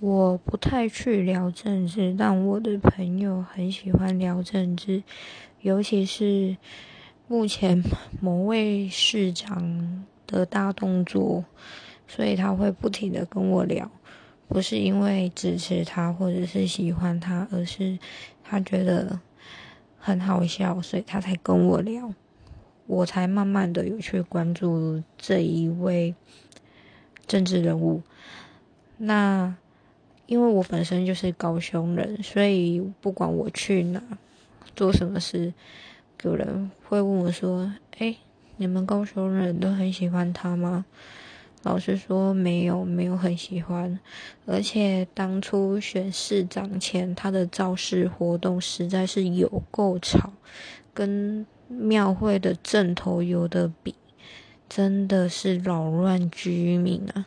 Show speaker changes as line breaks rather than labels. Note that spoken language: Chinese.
我不太去聊政治，但我的朋友很喜欢聊政治，尤其是目前某位市长的大动作，所以他会不停的跟我聊，不是因为支持他或者是喜欢他，而是他觉得很好笑，所以他才跟我聊，我才慢慢的有去关注这一位政治人物，那。因为我本身就是高雄人，所以不管我去哪做什么事，有人会问我说：“哎，你们高雄人都很喜欢他吗？”老实说，没有，没有很喜欢。而且当初选市长前，他的造势活动实在是有够吵，跟庙会的正头有的比，真的是扰乱居民啊。